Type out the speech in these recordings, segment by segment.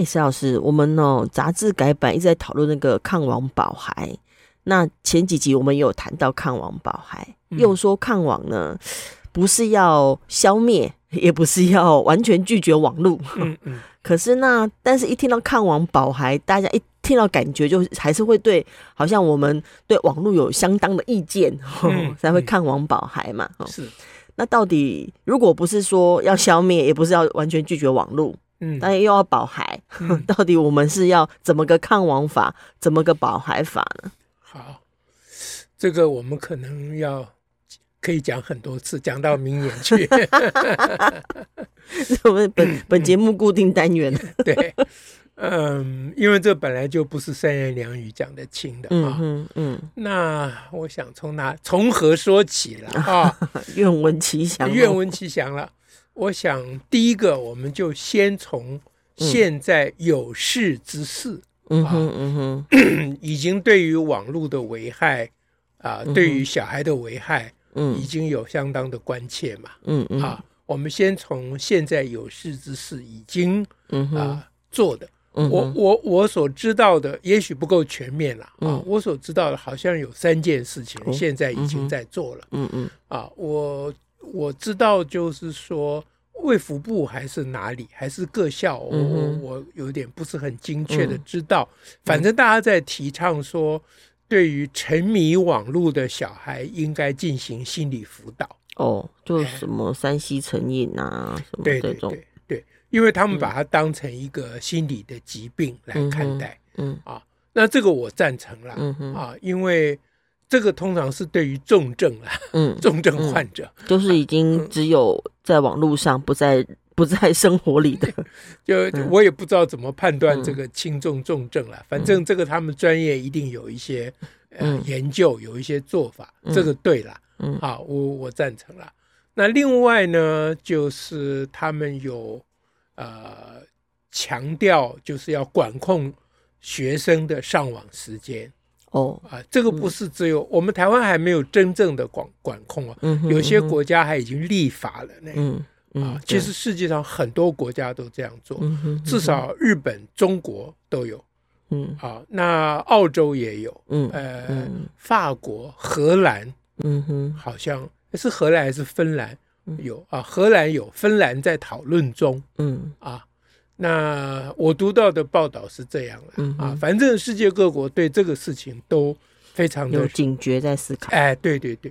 哎，史老师，我们哦杂志改版一直在讨论那个抗网保孩。那前几集我们有谈到抗网保孩，嗯、又说抗网呢不是要消灭，也不是要完全拒绝网络。嗯嗯。可是那，但是一听到抗网保孩，大家一听到感觉就还是会对，好像我们对网络有相当的意见，嗯、才会抗网保孩嘛。是。那到底如果不是说要消灭，也不是要完全拒绝网络？嗯，但又要保孩，嗯、到底我们是要怎么个抗亡法，怎么个保孩法呢？好，这个我们可能要可以讲很多次，讲到明年去。我们本本节目固定单元。对，嗯，因为这本来就不是三言两语讲得清的啊。嗯嗯。那我想从哪从何说起了啊？愿闻其详，愿闻其详了。我想，第一个，我们就先从现在有事之事，嗯哼嗯哼，已经对于网络的危害啊，对于小孩的危害，嗯，已经有相当的关切嘛，嗯嗯，啊，我们先从现在有事之事已经啊做的，我我我所知道的也许不够全面了啊，我所知道的好像有三件事情现在已经在做了，嗯嗯，啊，我我知道就是说。卫福部还是哪里，还是各校，我我我有点不是很精确的知道。反正大家在提倡说，对于沉迷网络的小孩，应该进行心理辅导。哦，就什么山西成瘾啊，什么这种。对对对对，因为他们把它当成一个心理的疾病来看待。嗯啊，那这个我赞成了。嗯啊，因为。这个通常是对于重症啊，嗯，重症患者，就是已经只有在网络上，不在不在生活里的。就我也不知道怎么判断这个轻重重症了，嗯、反正这个他们专业一定有一些、嗯、呃研究，有一些做法，嗯、这个对了，嗯，好，我我赞成了。那另外呢，就是他们有呃强调，就是要管控学生的上网时间。哦啊，这个不是只有、嗯、我们台湾还没有真正的管管控啊，嗯、有些国家还已经立法了呢。嗯嗯、啊，其实世界上很多国家都这样做，嗯、至少日本、中国都有。嗯啊，那澳洲也有。嗯呃，嗯法国、荷兰，嗯哼，好像是荷兰还是芬兰有啊？荷兰有，芬兰在讨论中。嗯啊。那我读到的报道是这样了、嗯、啊，反正世界各国对这个事情都非常的有警觉在思考。哎，对对对，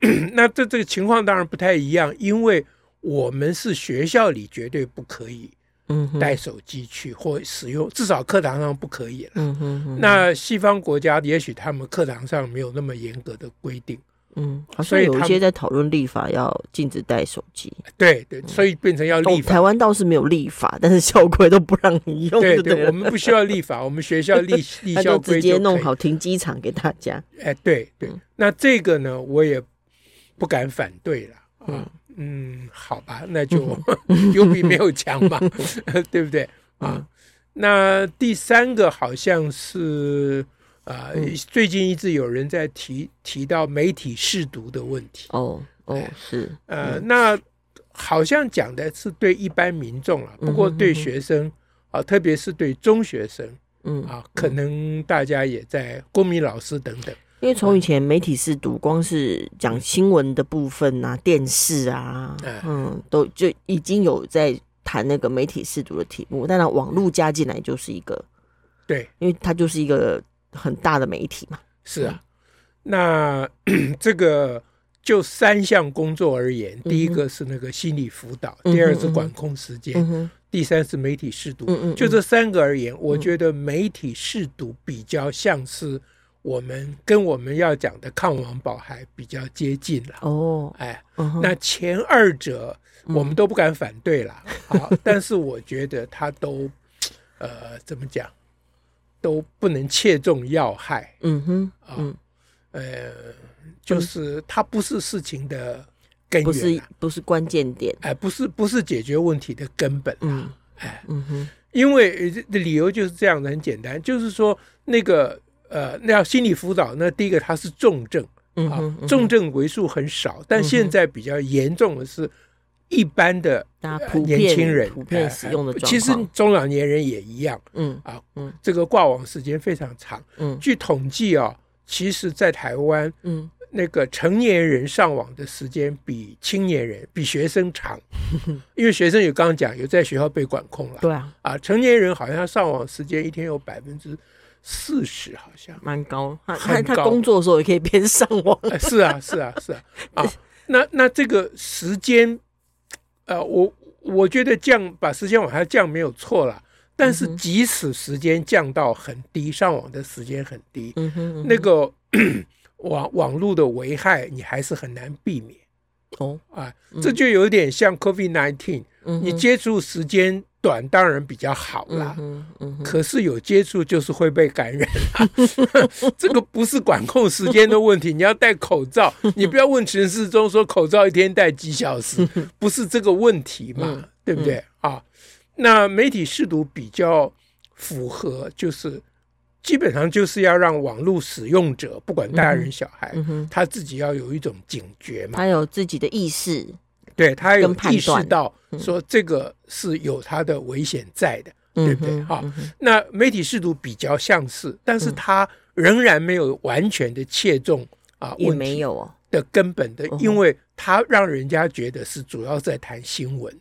那这这个情况当然不太一样，因为我们是学校里绝对不可以带手机去或使用，至少课堂上不可以了。嗯哼哼，那西方国家也许他们课堂上没有那么严格的规定。嗯，所以有一些在讨论立法要禁止带手机。对对，所以变成要立法。台湾倒是没有立法，但是校规都不让你用。对对，我们不需要立法，我们学校立 立校直接弄好停机场给大家。哎，对对，那这个呢，我也不敢反对了。嗯嗯，好吧，那就有 比没有强嘛，对不对？啊，那第三个好像是。啊，呃嗯、最近一直有人在提提到媒体试读的问题。哦哦，是，呃，嗯、那好像讲的是对一般民众啊，不过对学生、啊，特别是对中学生，嗯啊，可能大家也在公民老师等等。因为从以前媒体试读，光是讲新闻的部分啊，电视啊，嗯，都就已经有在谈那个媒体试读的题目。当然，网络加进来就是一个，对，因为它就是一个。很大的媒体嘛，是啊，那 这个就三项工作而言，第一个是那个心理辅导，第二是管控时间，第三是媒体试读。就这三个而言，我觉得媒体试读比较像是我们跟我们要讲的抗网保还比较接近了。哦，哎，那前二者我们都不敢反对了。好，但是我觉得他都呃怎么讲？都不能切中要害。嗯哼，啊，呃，就是它不是事情的根源，不是不是关键点，哎，不是不是解决问题的根本。嗯，哎，嗯哼，因为理由就是这样的，很简单，就是说那个呃，那要心理辅导，那第一个它是重症，啊，重症为数很少，但现在比较严重的是。一般的年轻人普遍使用的其实中老年人也一样。嗯啊，嗯，这个挂网时间非常长。嗯，据统计啊，其实，在台湾，嗯，那个成年人上网的时间比青年人、比学生长，因为学生有刚刚讲有在学校被管控了。对啊，啊，成年人好像上网时间一天有百分之四十，好像蛮高。他他工作的时候也可以边上网。是啊，是啊，是啊。啊，那那这个时间。呃，我我觉得降把时间往下降没有错了，但是即使时间降到很低，上网的时间很低，嗯哼，那个网网络的危害你还是很难避免。哦，啊，这就有点像 COVID nineteen，你接触时间。短当然比较好啦，嗯嗯、可是有接触就是会被感染，这个不是管控时间的问题。你要戴口罩，你不要问陈世忠说口罩一天戴几小时，不是这个问题嘛？嗯、对不对啊？那媒体试读比较符合，就是基本上就是要让网络使用者，不管大人小孩，他自己要有一种警觉嘛，他有自己的意识。对，他有意识到说这个是有他的危险在的，嗯、对不对？哈，嗯、那媒体试图比较相似，但是他仍然没有完全的切中啊，也没有哦。的根本的，因为他让人家觉得是主要在谈新闻，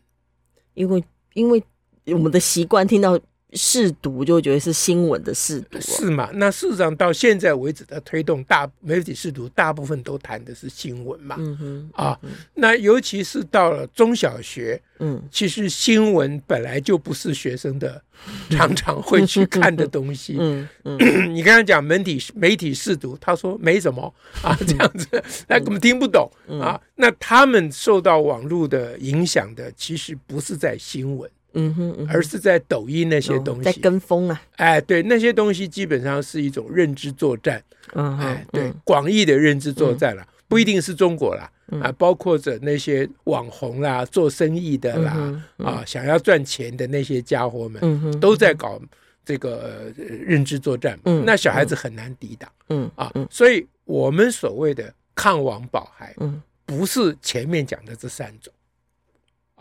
因为因为我们的习惯听到。识读就会觉得是新闻的试读，是嘛？那事实上到现在为止的推动，大媒体试读大部分都谈的是新闻嘛。嗯哼，啊，那尤其是到了中小学，嗯，其实新闻本来就不是学生的常常会去看的东西。嗯嗯，你刚才讲媒体媒体试读，他说没什么啊，这样子，他根本听不懂啊。那他们受到网络的影响的，其实不是在新闻。嗯哼，而是在抖音那些东西。在跟风啊，哎，对，那些东西基本上是一种认知作战，嗯，哎，对，广义的认知作战了，不一定是中国啦，啊，包括着那些网红啦、做生意的啦，啊，想要赚钱的那些家伙们，都在搞这个认知作战，嗯，那小孩子很难抵挡，嗯啊，所以我们所谓的抗网保孩，嗯，不是前面讲的这三种。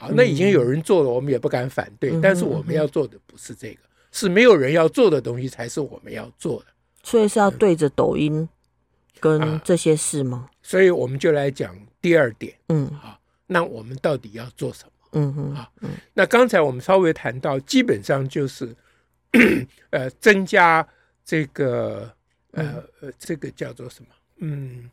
啊，那已经有人做了，我们也不敢反对。但是我们要做的不是这个，是没有人要做的东西才是我们要做的。所以是要对着抖音跟这些事吗？所以我们就来讲第二点。嗯，啊，那我们到底要做什么？嗯嗯，啊，那刚才我们稍微谈到，基本上就是呃增加这个呃呃这个叫做什么？嗯，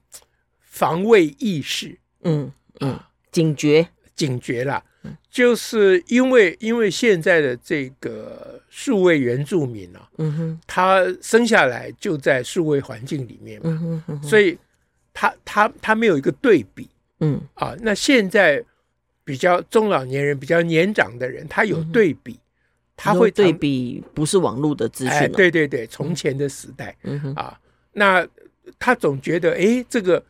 防卫意识。嗯嗯，警觉。警觉了，就是因为因为现在的这个数位原住民啊，嗯哼，他生下来就在数位环境里面嘛，嗯哼，所以他他他没有一个对比，嗯。啊，那现在比较中老年人比较年长的人，他有对比，他会对比不是网络的资讯，哎，对对对，从前的时代，嗯哼。啊，那他总觉得哎这个。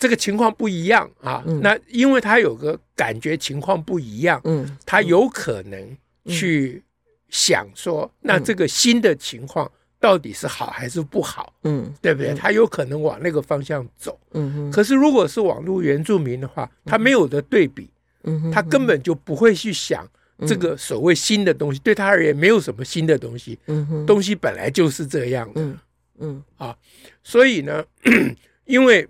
这个情况不一样啊，嗯、那因为他有个感觉情况不一样，嗯，他有可能去想说，嗯、那这个新的情况到底是好还是不好，嗯，对不对？他有可能往那个方向走。可是如果是网络原住民的话，他没有的对比，他根本就不会去想这个所谓新的东西，对他而言没有什么新的东西，东西本来就是这样的，嗯。嗯。啊，所以呢，因为。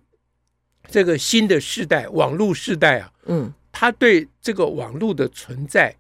这个新的世代，网络世代啊，嗯，他对这个网络的存在，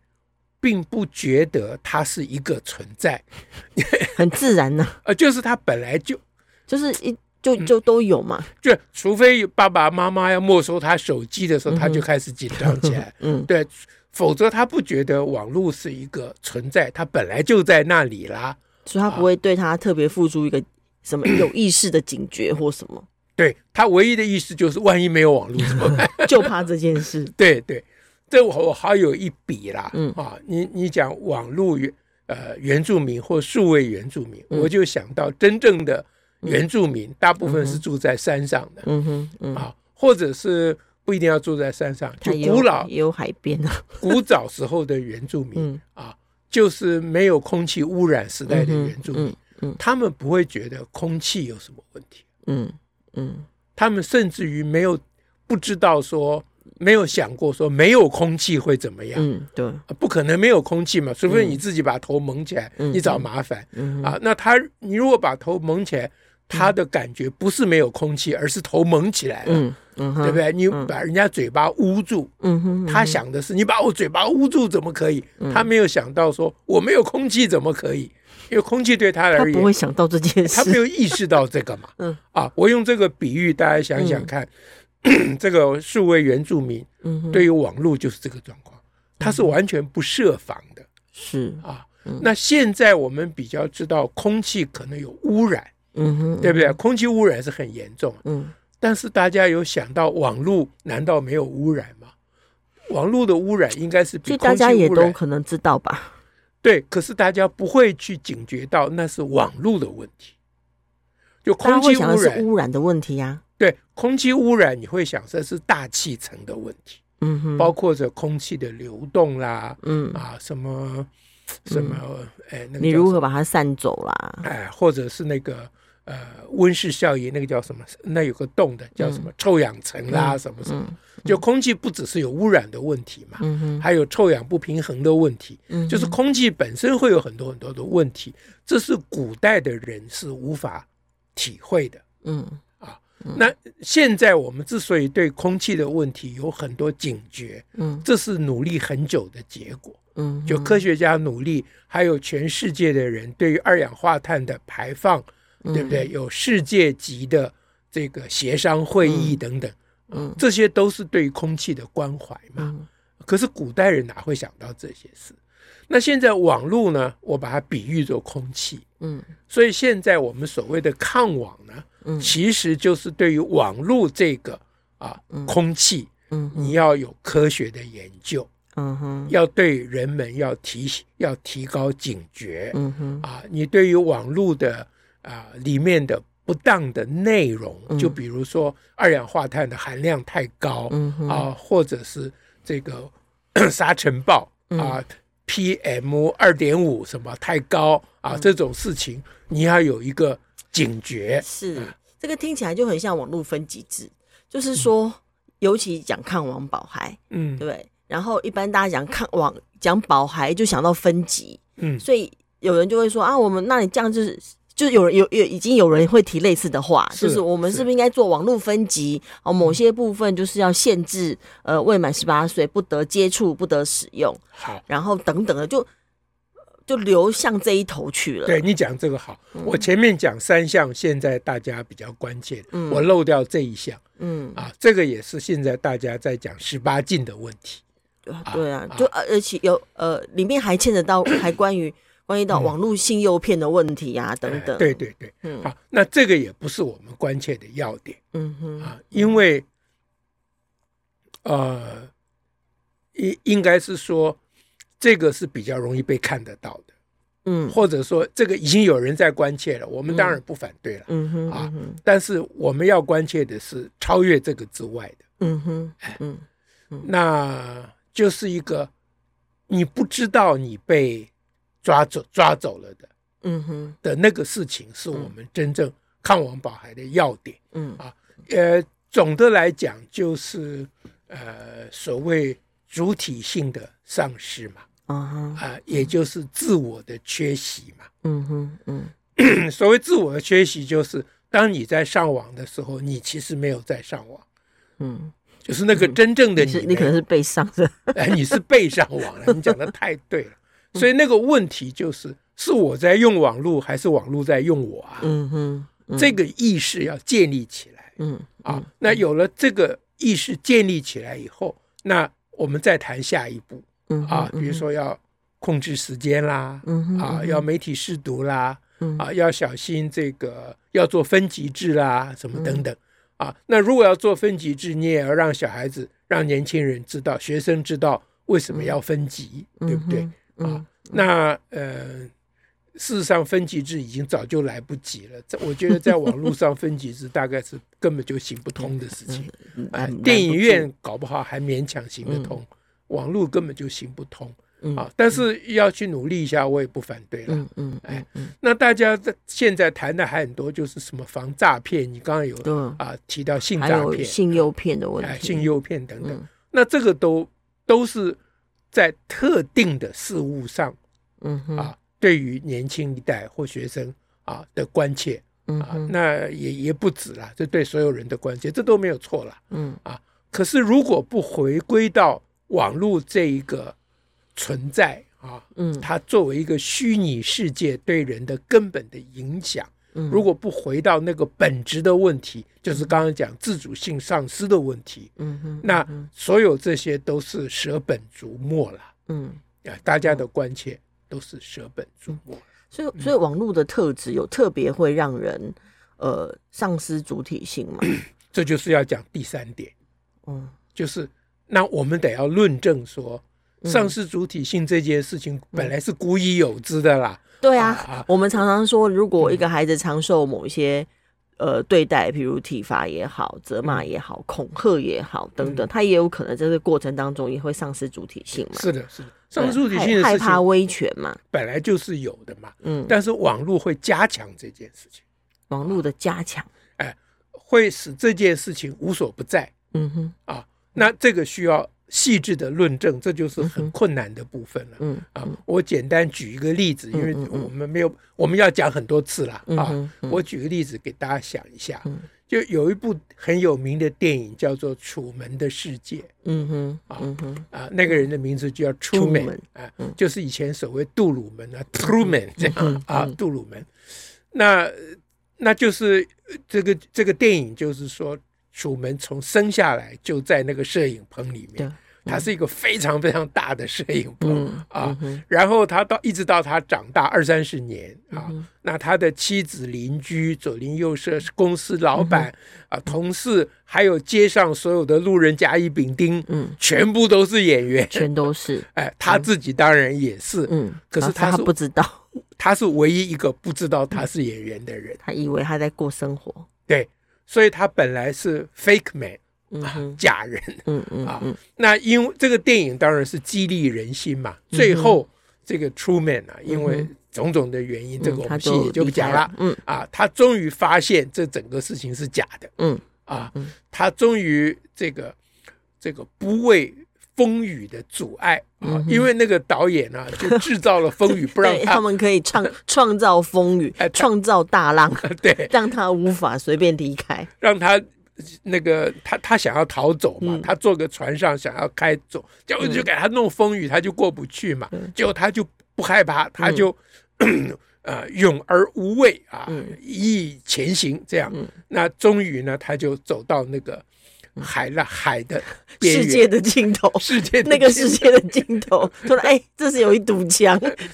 并不觉得它是一个存在，很自然呢、啊。呃，就是他本来就就是一就就都有嘛，就除非爸爸妈妈要没收他手机的时候，他就开始紧张起来，嗯，对，否则他不觉得网络是一个存在，他本来就在那里啦，所以他不会对他特别付出一个什么 有意识的警觉或什么。对，他唯一的意思就是，万一没有网络 怎么办？就怕这件事。对对，这我好有一笔啦。嗯。啊，你你讲网络原呃原住民或数位原住民，我就想到真正的原住民大部分是住在山上的，嗯哼，嗯。啊，或者是不一定要住在山上，就古老也有海边啊，古早时候的原住民啊，就是没有空气污染时代的原住民，嗯，他们不会觉得空气有什么问题，嗯嗯，他们甚至于没有不知道说。没有想过说没有空气会怎么样？嗯，对，不可能没有空气嘛，除非你自己把头蒙起来，你找麻烦。嗯啊，那他你如果把头蒙起来，他的感觉不是没有空气，而是头蒙起来了，嗯对不对？你把人家嘴巴捂住，嗯哼他想的是你把我嘴巴捂住怎么可以？他没有想到说我没有空气怎么可以？因为空气对他而言，他不会想到这件事，他没有意识到这个嘛。嗯，啊，我用这个比喻，大家想想看。这个数位原住民，嗯对于网络就是这个状况，他是完全不设防的，是啊。那现在我们比较知道空气可能有污染，嗯哼，对不对？空气污染是很严重，嗯。但是大家有想到网络难道没有污染吗？网络的污染应该是比空气污染，大家也都可能知道吧？对，可是大家不会去警觉到那是网络的问题，就空气污染是污染的问题呀。对空气污染，你会想这是大气层的问题，嗯哼，包括着空气的流动啦，嗯啊，什么什么，哎，那个你如何把它散走啦？哎，或者是那个呃温室效应，那个叫什么？那有个洞的叫什么？臭氧层啦，什么什么？就空气不只是有污染的问题嘛，还有臭氧不平衡的问题，嗯，就是空气本身会有很多很多的问题，这是古代的人是无法体会的，嗯啊。那现在我们之所以对空气的问题有很多警觉，嗯，这是努力很久的结果，嗯，就科学家努力，还有全世界的人对于二氧化碳的排放，对不对？有世界级的这个协商会议等等，嗯，这些都是对于空气的关怀嘛。可是古代人哪会想到这些事？那现在网络呢？我把它比喻作空气，嗯，所以现在我们所谓的抗网呢？嗯其实就是对于网络这个啊空气，嗯，你要有科学的研究，嗯哼，要对人们要提要提高警觉，嗯哼，啊，你对于网络的啊里面的不当的内容，就比如说二氧化碳的含量太高，啊，或者是这个 沙尘暴啊，PM 二点五什么太高啊，这种事情你要有一个。警觉。是这个听起来就很像网络分级制，就是说，嗯、尤其讲抗网保孩，嗯，对。然后一般大家讲抗网讲保孩，就想到分级，嗯，所以有人就会说啊，我们那你这样就是，就有人有有已经有人会提类似的话，是就是我们是不是应该做网络分级？哦，某些部分就是要限制，呃，未满十八岁不得接触、不得使用，好，然后等等的就。就流向这一头去了。对，你讲这个好，我前面讲三项，现在大家比较关切，我漏掉这一项。嗯啊，这个也是现在大家在讲十八禁的问题。对啊，就而且有呃，里面还牵扯到还关于关于到网络性诱骗的问题啊等等。对对对，嗯，好，那这个也不是我们关切的要点。嗯哼。啊，因为呃，应应该是说。这个是比较容易被看得到的，嗯，或者说这个已经有人在关切了，我们当然不反对了，嗯。哼，啊，但是我们要关切的是超越这个之外的，嗯哼，嗯，那就是一个你不知道你被抓走抓走了的，嗯哼的那个事情，是我们真正抗王保孩的要点，嗯啊，呃，总的来讲就是呃所谓主体性的丧失嘛。啊、uh，huh. 也就是自我的缺席嘛。嗯哼，嗯，所谓自我的缺席，就是当你在上网的时候，你其实没有在上网。嗯，就是那个真正的你，你，你可能是被上的。哎，你是被上网了。你讲的太对了。所以那个问题就是，是我在用网络，还是网络在用我啊？嗯哼，嗯这个意识要建立起来。嗯，啊，那有了这个意识建立起来以后，那我们再谈下一步。嗯啊，比如说要控制时间啦，啊，要媒体试读啦，啊，要小心这个要做分级制啦，什么等等，啊，那如果要做分级制，你也要让小孩子、让年轻人知道，学生知道为什么要分级，对不对？啊，那呃，事实上分级制已经早就来不及了。在我觉得，在网络上分级制大概是根本就行不通的事情。啊，电影院搞不好还勉强行得通，网络根本就行不通。啊，但是要去努力一下，我也不反对了。嗯嗯，哎，那大家在现在谈的还很多，就是什么防诈骗，你刚刚有啊提到性诈骗、性诱骗的问题，性诱骗等等。那这个都都是在特定的事物上，嗯啊，对于年轻一代或学生啊的关切，啊，那也也不止了，这对所有人的关切，这都没有错了。嗯啊，可是如果不回归到网络这一个。存在啊，嗯，它作为一个虚拟世界对人的根本的影响，嗯，如果不回到那个本质的问题，就是刚刚讲自主性丧失的问题，嗯哼，那所有这些都是舍本逐末了，嗯，啊，大家的关切都是舍本逐末，所以，所以网络的特质有特别会让人呃丧失主体性吗？这就是要讲第三点，嗯，就是那我们得要论证说。丧失主体性这件事情本来是古已有之的啦。对啊，我们常常说，如果一个孩子常受某一些呃对待，比如体罚也好、责骂也好、恐吓也好等等，他也有可能在这个过程当中也会丧失主体性嘛。是的，是的，丧失主体性害怕威权嘛，本来就是有的嘛。嗯，但是网络会加强这件事情，网络的加强，哎，会使这件事情无所不在。嗯哼，啊，那这个需要。细致的论证，这就是很困难的部分了。嗯啊，我简单举一个例子，因为我们没有，我们要讲很多次了啊。我举个例子给大家想一下，就有一部很有名的电影叫做《楚门的世界》。嗯哼啊啊，那个人的名字就叫 Truman 啊，就是以前所谓杜鲁门啊，Truman 这样啊，杜鲁门。那那就是这个这个电影，就是说。楚门从生下来就在那个摄影棚里面，他是一个非常非常大的摄影棚啊。然后他到一直到他长大二三十年啊，那他的妻子、邻居、左邻右舍、公司老板啊、同事，还有街上所有的路人甲乙丙丁，嗯，全部都是演员，全都是。哎，他自己当然也是，嗯，可是他不知道，他是唯一一个不知道他是演员的人，他以为他在过生活，对。所以他本来是 fake man，假 人，嗯嗯啊，那因为这个电影当然是激励人心嘛。最后这个 Truman 啊，因为种种的原因，这个我们戏也就不讲了。嗯啊，他终于发现这整个事情是假的。嗯啊，他终于这个这个不畏。风雨的阻碍啊，因为那个导演呢，就制造了风雨，不让 他们可以创创造风雨，创造大浪，对，让他无法随便离开，让他那个他他想要逃走嘛，他坐个船上想要开走，结果就给他弄风雨，他就过不去嘛，结果他就不害怕，他就 呃勇而无畏啊，一意前行，这样，那终于呢，他就走到那个。海了海的 世 界的尽头，世界那个世界的尽头，说：“哎，这是有一堵墙。”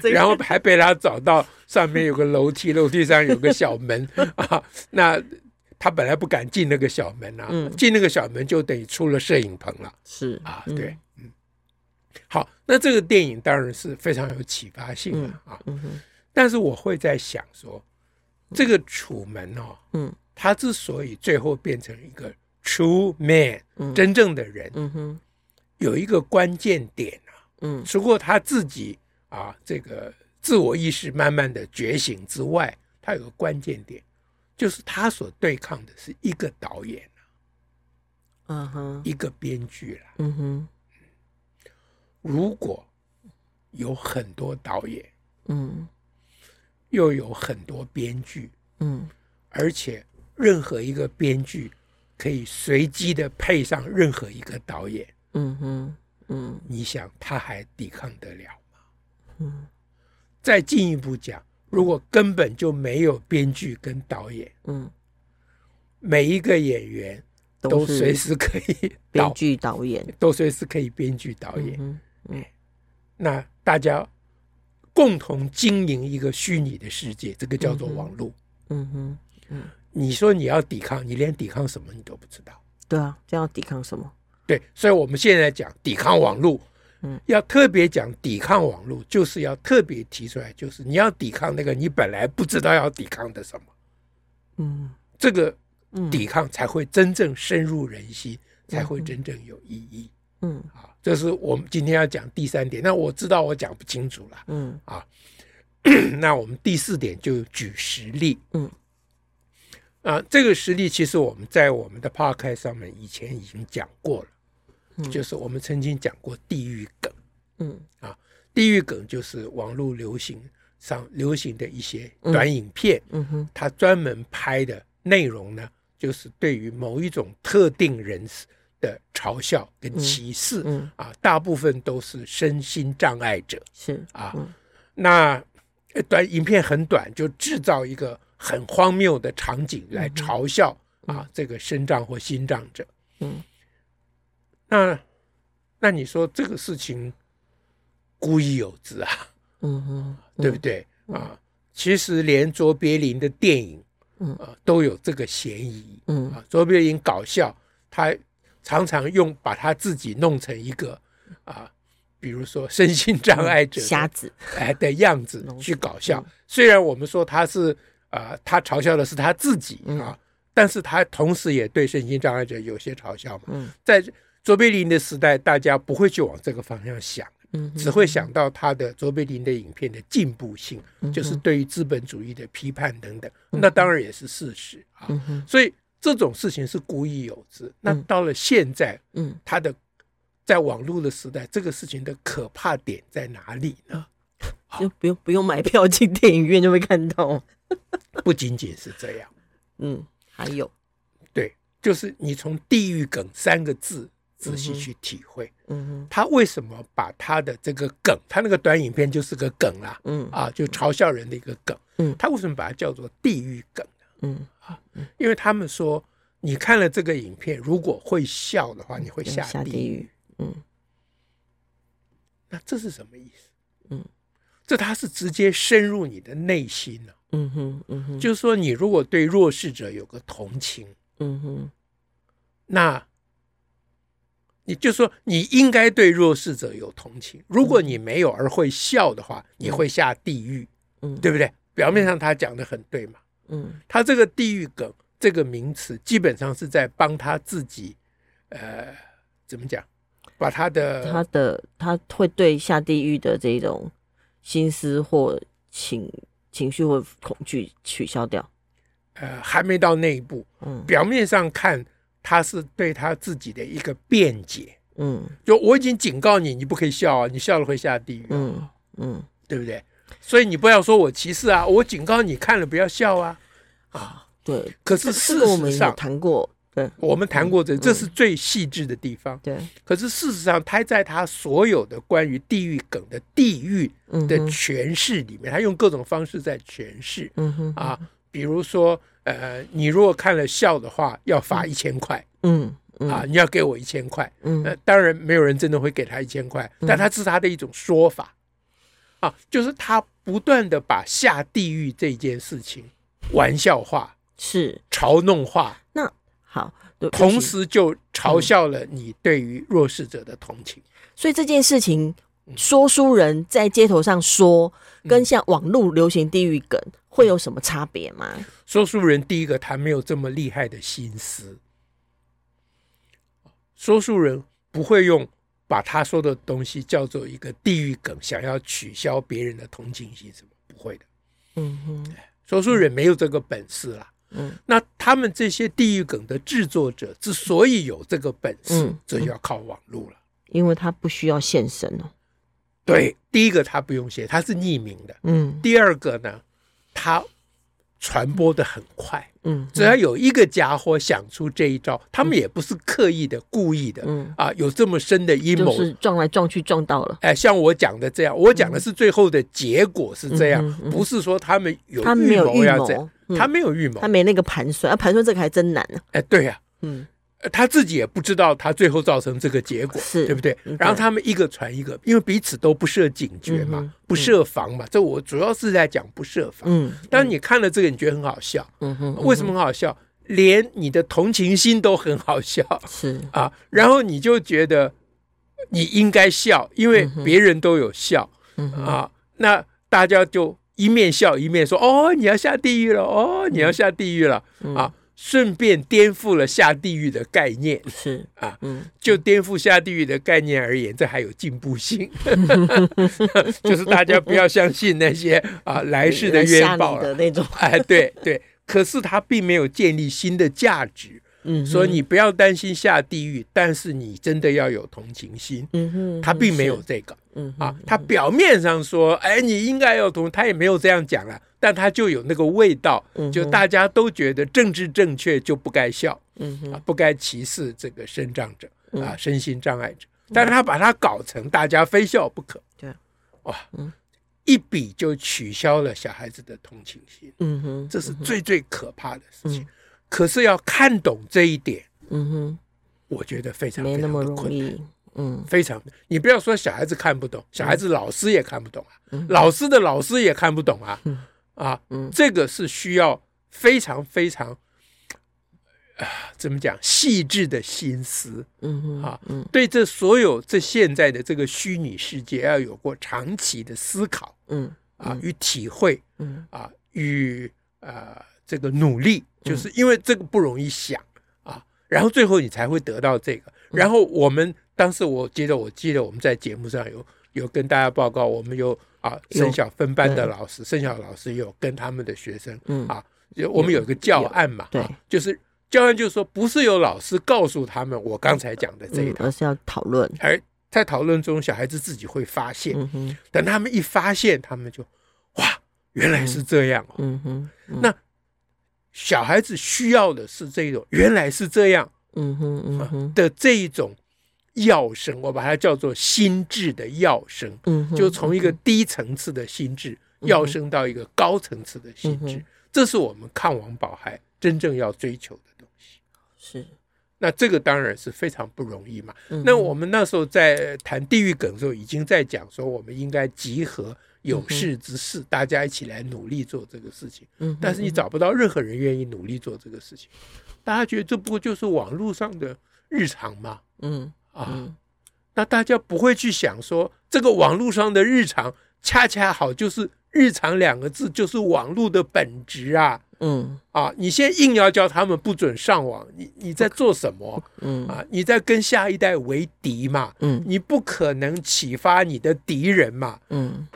对，然后还被他找到上面有个楼梯，楼梯上有个小门啊。那他本来不敢进那个小门啊，进那个小门就等于出了摄影棚了。是啊，对，嗯。好，那这个电影当然是非常有启发性的啊。嗯但是我会在想说，这个楚门哦，嗯，他之所以最后变成一个。True man，真正的人，嗯哼，有一个关键点啊，嗯，除过他自己啊，这个自我意识慢慢的觉醒之外，他有个关键点，就是他所对抗的是一个导演嗯哼，一个编剧了，嗯哼，如果有很多导演，嗯，又有很多编剧，嗯，而且任何一个编剧。可以随机的配上任何一个导演，嗯哼，嗯，你想他还抵抗得了吗？嗯，再进一步讲，如果根本就没有编剧跟导演，嗯，每一个演员都随时可以编剧导演，都随时可以编剧导演，嗯，嗯，那大家共同经营一个虚拟的世界，这个叫做网络，嗯哼，嗯。你说你要抵抗，你连抵抗什么你都不知道。对啊，这样抵抗什么？对，所以我们现在讲抵抗网络，嗯，要特别讲抵抗网络，就是要特别提出来，就是你要抵抗那个你本来不知道要抵抗的什么，嗯，这个抵抗才会真正深入人心，才会真正有意义。嗯，啊，这是我们今天要讲第三点。那我知道我讲不清楚了，嗯，啊，那我们第四点就举实例，嗯，啊，这个实例其实我们在我们的 podcast 上面以前已经讲过了。就是我们曾经讲过地狱梗，嗯。啊，地狱梗就是网络流行上流行的一些短影片，嗯哼，它专门拍的内容呢，就是对于某一种特定人士的嘲笑跟歧视，嗯。啊，大部分都是身心障碍者，是啊，那短影片很短，就制造一个很荒谬的场景来嘲笑啊这个身障或心障者，嗯。那，那你说这个事情故意有之啊？嗯哼，对不对啊？其实连卓别林的电影，嗯啊，都有这个嫌疑。嗯啊，卓别林搞笑，他常常用把他自己弄成一个啊，比如说身心障碍者瞎子 哎的样子去搞笑。虽然我们说他是啊，他嘲笑的是他自己啊，但是他同时也对身心障碍者有些嘲笑嘛。嗯，在。卓别林的时代，大家不会去往这个方向想，嗯只会想到他的卓别林的影片的进步性，就是对于资本主义的批判等等，那当然也是事实啊。所以这种事情是古已有之。那到了现在，嗯，他的在网络的时代，这个事情的可怕点在哪里呢？就不用不用买票进电影院就会看到，不仅仅是这样，嗯，还有，对，就是你从“地狱梗”三个字。仔细去体会，嗯哼，他为什么把他的这个梗，他那个短影片就是个梗啦，嗯。啊，就嘲笑人的一个梗，嗯，他为什么把它叫做地狱梗？呢？嗯。啊，因为他们说，你看了这个影片，如果会笑的话，你会下地狱，嗯，那这是什么意思？嗯，这他是直接深入你的内心了，嗯哼，嗯哼，就是说，你如果对弱势者有个同情，嗯哼，那。你就说你应该对弱势者有同情，如果你没有而会笑的话，你会下地狱，嗯，对不对？表面上他讲的很对嘛，嗯，他这个地狱梗这个名词基本上是在帮他自己，呃，怎么讲？把他的他的他会对下地狱的这种心思或情情绪或恐惧取消掉，呃，还没到那一步，嗯，表面上看。他是对他自己的一个辩解，嗯，就我已经警告你，你不可以笑啊，你笑了会下地狱，嗯嗯，对不对？所以你不要说我歧视啊，我警告你看了不要笑啊，啊，对。可是事实上谈过，对，我们谈过这，这是最细致的地方，对。可是事实上，他在他所有的关于地狱梗的地狱的诠释里面，他用各种方式在诠释，嗯哼。啊，比如说。呃，你如果看了笑的话，要罚一千块，嗯，嗯。啊，你要给我一千块，嗯，呃，当然没有人真的会给他一千块，但他是他的一种说法，啊，就是他不断的把下地狱这件事情玩笑化，是。嘲弄化，那好，同时就嘲笑了你对于弱势者的同情，所以这件事情，说书人在街头上说，跟像网络流行地狱梗。会有什么差别吗？说书人第一个，他没有这么厉害的心思。说书人不会用把他说的东西叫做一个地狱梗，想要取消别人的同情心，什么不会的。嗯哼，说书人没有这个本事啦。嗯，那他们这些地狱梗的制作者之所以有这个本事，嗯、这就要靠网络了，因为他不需要现身哦。对，第一个他不用写，他是匿名的。嗯，第二个呢？他传播的很快，嗯，只要有一个家伙想出这一招，他们也不是刻意的、故意的，嗯。啊，有这么深的阴谋，就是撞来撞去撞到了。哎，像我讲的这样，我讲的是最后的结果是这样，不是说他们有他没有预谋，他没有预谋，他没那个盘算，啊，盘算这个还真难呢。哎，对呀，嗯。他自己也不知道，他最后造成这个结果，是对不对？然后他们一个传一个，因为彼此都不设警觉嘛，不设防嘛。这我主要是在讲不设防。嗯，当你看了这个，你觉得很好笑。嗯哼，为什么很好笑？连你的同情心都很好笑。是啊，然后你就觉得你应该笑，因为别人都有笑，嗯、啊，那大家就一面笑一面说：“哦，你要下地狱了，哦，你要下地狱了。嗯”啊，顺便颠覆了下地狱的概念，是啊，嗯，就颠覆下地狱的概念而言，这还有进步性，就是大家不要相信那些啊来世的冤报的那种，哎，对对，可是他并没有建立新的价值。嗯，所以你不要担心下地狱，但是你真的要有同情心。嗯哼，他并没有这个。嗯啊，他表面上说，哎，你应该要同，他也没有这样讲了，但他就有那个味道，就大家都觉得政治正确就不该笑，嗯啊，不该歧视这个身障者啊，身心障碍者，但是他把它搞成大家非笑不可。对，哇，一笔就取消了小孩子的同情心。嗯哼，这是最最可怕的事情。可是要看懂这一点，嗯哼，我觉得非常非常的困难，嗯，非常。你不要说小孩子看不懂，小孩子老师也看不懂啊，嗯、老师的老师也看不懂啊，嗯、啊，嗯、这个是需要非常非常啊，怎么讲，细致的心思，嗯哼，啊，嗯、对这所有这现在的这个虚拟世界要有过长期的思考，嗯，啊，与体会，嗯，啊，与啊这个努力。就是因为这个不容易想啊，然后最后你才会得到这个。然后我们当时我记得，我记得我们在节目上有有跟大家报告，我们有啊生小分班的老师，生小老师有跟他们的学生啊，我们有一个教案嘛，对，就是教案就是说不是有老师告诉他们我刚才讲的这一套，而是要讨论，而在讨论中小孩子自己会发现，等他们一发现，他们就哇原来是这样，嗯哼，那。小孩子需要的是这种，原来是这样，嗯哼嗯哼的这一种药生，我把它叫做心智的药生，嗯，就从一个低层次的心智药生到一个高层次的心智，这是我们看王保孩真正要追求的东西。是，那这个当然是非常不容易嘛。那我们那时候在谈地狱梗的时候，已经在讲说，我们应该集合。有识之士，大家一起来努力做这个事情。但是你找不到任何人愿意努力做这个事情。大家觉得这不过就是网络上的日常吗？嗯啊，那大家不会去想说，这个网络上的日常恰恰好就是“日常”两个字，就是网络的本质啊。嗯啊，你现在硬要叫他们不准上网，你你在做什么？嗯啊，你在跟下一代为敌嘛？嗯，你不可能启发你的敌人嘛？嗯。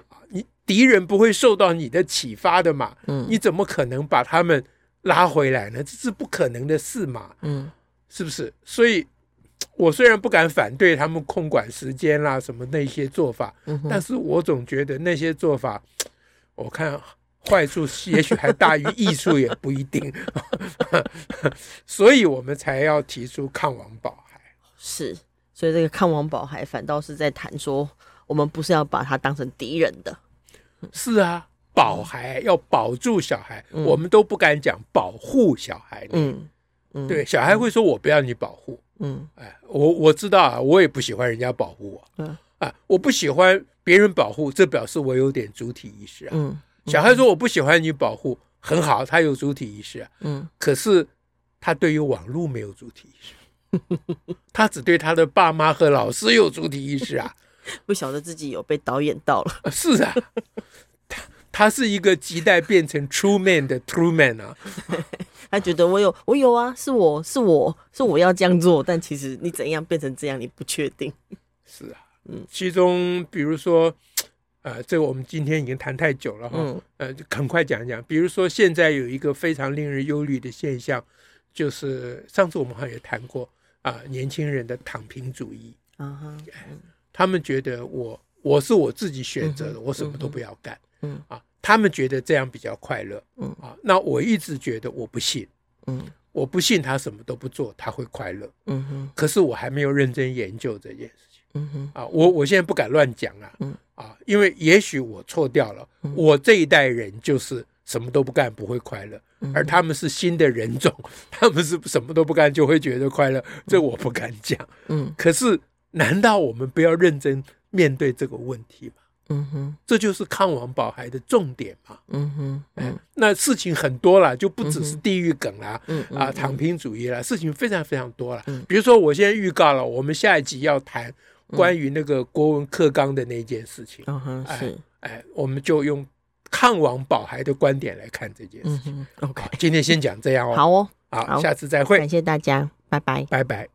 敌人不会受到你的启发的嘛？嗯，你怎么可能把他们拉回来呢？这是不可能的事嘛？嗯，是不是？所以，我虽然不敢反对他们控管时间啦什么那些做法，嗯、但是我总觉得那些做法，我看坏处也许还大于益处，也不一定。所以我们才要提出抗王保孩。是，所以这个抗王保孩反倒是在谈说，我们不是要把它当成敌人的。是啊，保孩要保住小孩，嗯、我们都不敢讲保护小孩。嗯，嗯对，小孩会说：“我不要你保护。”嗯，哎，我我知道啊，我也不喜欢人家保护我。嗯，啊，我不喜欢别人保护，这表示我有点主体意识啊。嗯，嗯小孩说：“我不喜欢你保护。”很好，他有主体意识啊。嗯，可是他对于网络没有主体意识，他只对他的爸妈和老师有主体意识啊。不晓得自己有被导演到了，是啊，他他是一个亟待变成 true man 的 true man 啊，他觉得我有我有啊，是我是我是我要这样做，但其实你怎样变成这样，你不确定。是啊，嗯，其中比如说，呃，这个我们今天已经谈太久了哈，嗯、呃，就很快讲一讲。比如说，现在有一个非常令人忧虑的现象，就是上次我们好像也谈过啊、呃，年轻人的躺平主义啊哈。嗯他们觉得我我是我自己选择的，我什么都不要干，嗯啊，他们觉得这样比较快乐，嗯。啊，那我一直觉得我不信，嗯，我不信他什么都不做他会快乐，嗯哼，可是我还没有认真研究这件事情，嗯哼，啊，我我现在不敢乱讲啊，嗯。啊，因为也许我错掉了，我这一代人就是什么都不干不会快乐，而他们是新的人种，他们是什么都不干就会觉得快乐，这我不敢讲，嗯，可是。难道我们不要认真面对这个问题吗？嗯哼，这就是抗王保孩的重点嘛。嗯哼，哎，那事情很多了，就不只是地域梗啦，嗯啊，躺平主义啦，事情非常非常多了。比如说，我现在预告了，我们下一集要谈关于那个国文课纲的那件事情。嗯哼，是，哎，我们就用抗王保孩的观点来看这件事情。OK，今天先讲这样哦。好哦，好，下次再会。感谢大家，拜拜，拜拜。